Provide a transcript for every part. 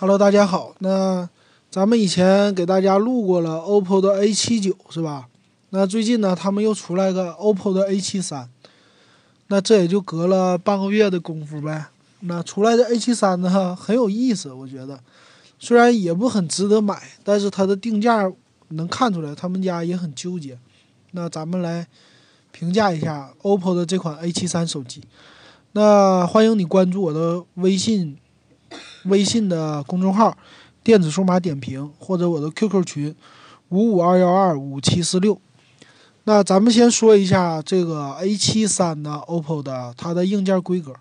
Hello，大家好。那咱们以前给大家录过了 OPPO 的 A 七九，是吧？那最近呢，他们又出来个 OPPO 的 A 七三。那这也就隔了半个月的功夫呗。那出来的 A 七三呢，很有意思，我觉得。虽然也不很值得买，但是它的定价能看出来，他们家也很纠结。那咱们来评价一下 OPPO 的这款 A 七三手机。那欢迎你关注我的微信。微信的公众号“电子数码点评”或者我的 QQ 群五五二幺二五七四六。那咱们先说一下这个 A 七三的 OPPO 的它的硬件规格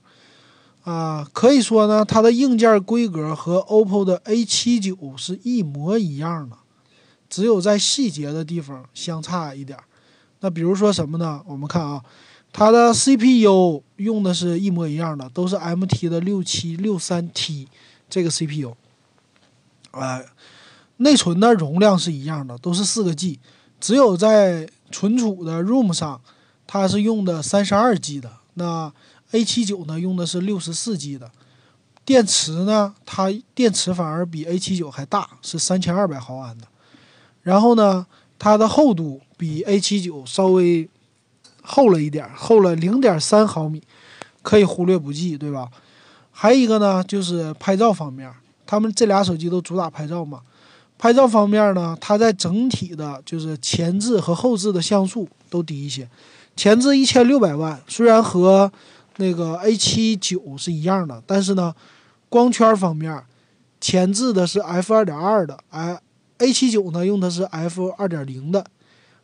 啊，可以说呢，它的硬件规格和 OPPO 的 A 七九是一模一样的，只有在细节的地方相差一点。那比如说什么呢？我们看啊，它的 CPU 用的是一模一样的，都是 MT 的六七六三 T。这个 CPU，哎，内存的容量是一样的，都是四个 G，只有在存储的 ROM 上，它是用的三十二 G 的。那 A 七九呢，用的是六十四 G 的。电池呢，它电池反而比 A 七九还大，是三千二百毫安的。然后呢，它的厚度比 A 七九稍微厚了一点，厚了零点三毫米，可以忽略不计，对吧？还有一个呢，就是拍照方面，他们这俩手机都主打拍照嘛。拍照方面呢，它在整体的就是前置和后置的像素都低一些。前置一千六百万，虽然和那个 A 七九是一样的，但是呢，光圈方面，前置的是 F 二点二的，哎，A 七九呢用的是 F 二点零的，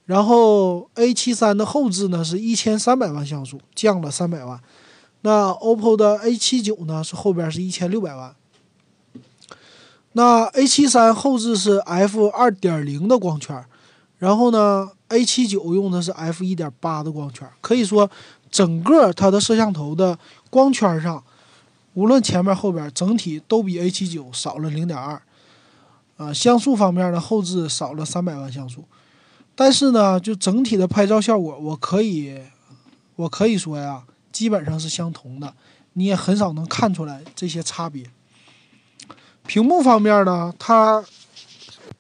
然后 A 七三的后置呢是一千三百万像素，降了三百万。那 OPPO 的 A 七九呢？是后边是一千六百万。那 A 七三后置是 F 二点零的光圈，然后呢，A 七九用的是 F 一点八的光圈。可以说，整个它的摄像头的光圈上，无论前面后边，整体都比 A 七九少了零点二。啊，像素方面呢，后置少了三百万像素，但是呢，就整体的拍照效果，我可以，我可以说呀。基本上是相同的，你也很少能看出来这些差别。屏幕方面呢，它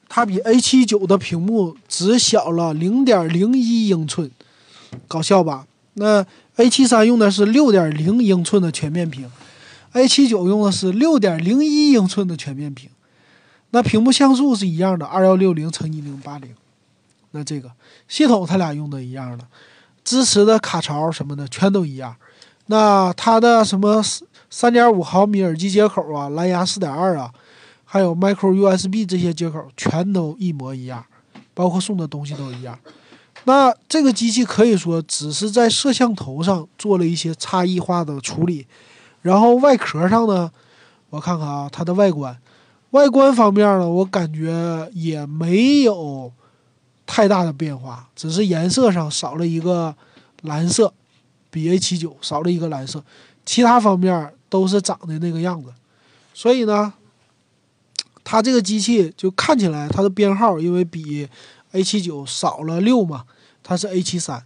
它比 A 七九的屏幕只小了零点零一英寸，搞笑吧？那 A 七三用的是六点零英寸的全面屏，A 七九用的是六点零一英寸的全面屏。那屏幕像素是一样的，二幺六零乘一零八零。那这个系统它俩用的一样的，支持的卡槽什么的全都一样。那它的什么三点五毫米耳机接口啊，蓝牙四点二啊，还有 micro USB 这些接口全都一模一样，包括送的东西都一样。那这个机器可以说只是在摄像头上做了一些差异化的处理，然后外壳上呢，我看看啊，它的外观，外观方面呢，我感觉也没有太大的变化，只是颜色上少了一个蓝色。比 A 七九少了一个蓝色，其他方面都是长的那个样子，所以呢，它这个机器就看起来它的编号因为比 A 七九少了六嘛，它是 A 七三，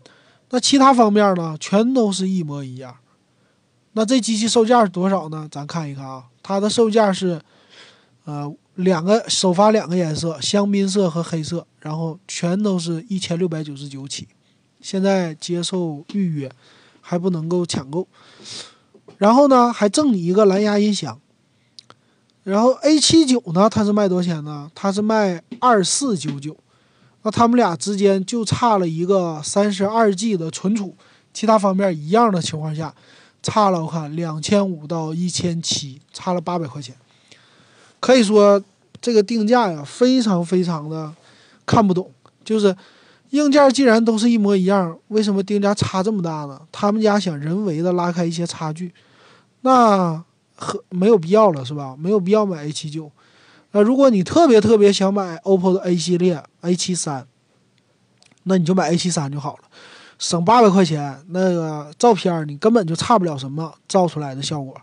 那其他方面呢全都是一模一样。那这机器售价是多少呢？咱看一看啊，它的售价是，呃，两个首发两个颜色，香槟色和黑色，然后全都是一千六百九十九起，现在接受预约。还不能够抢购，然后呢，还赠你一个蓝牙音响。然后 A 七九呢，它是卖多少钱呢？它是卖二四九九。那他们俩之间就差了一个三十二 G 的存储，其他方面一样的情况下，差了我看两千五到一千七，差了八百块钱。可以说这个定价呀，非常非常的看不懂，就是。硬件既然都是一模一样，为什么定价差这么大呢？他们家想人为的拉开一些差距，那和没有必要了，是吧？没有必要买 A 七九。那如果你特别特别想买 OPPO 的 A 系列 A 七三，那你就买 A 七三就好了，省八百块钱，那个照片你根本就差不了什么照出来的效果。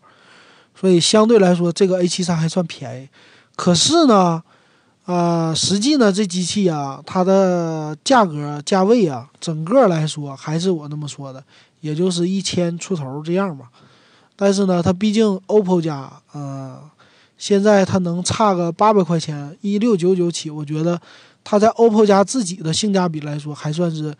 所以相对来说，这个 A 七三还算便宜。可是呢？呃，实际呢，这机器啊，它的价格价位啊，整个来说还是我那么说的，也就是一千出头这样吧。但是呢，它毕竟 OPPO 家，呃，现在它能差个八百块钱，一六九九起，我觉得它在 OPPO 家自己的性价比来说还算是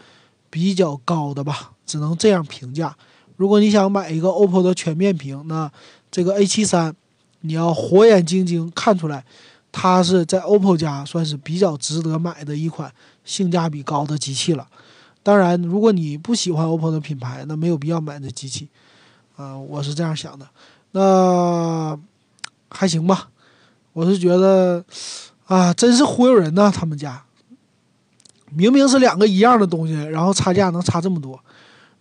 比较高的吧，只能这样评价。如果你想买一个 OPPO 的全面屏，那这个 A 七三，你要火眼金睛看出来，它是在 OPPO 家算是比较值得买的一款性价比高的机器了。当然，如果你不喜欢 OPPO 的品牌，那没有必要买这机器。啊，我是这样想的。那还行吧，我是觉得啊，真是忽悠人呢！他们家明明是两个一样的东西，然后差价能差这么多。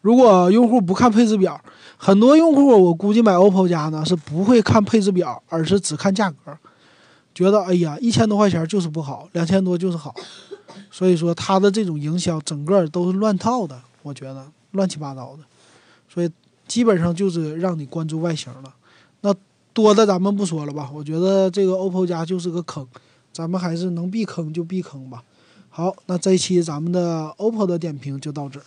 如果用户不看配置表，很多用户我估计买 OPPO 家呢是不会看配置表，而是只看价格，觉得哎呀一千多块钱就是不好，两千多就是好，所以说它的这种营销整个都是乱套的，我觉得乱七八糟的，所以基本上就是让你关注外形了。那多的咱们不说了吧，我觉得这个 OPPO 家就是个坑，咱们还是能避坑就避坑吧。好，那这一期咱们的 OPPO 的点评就到这儿。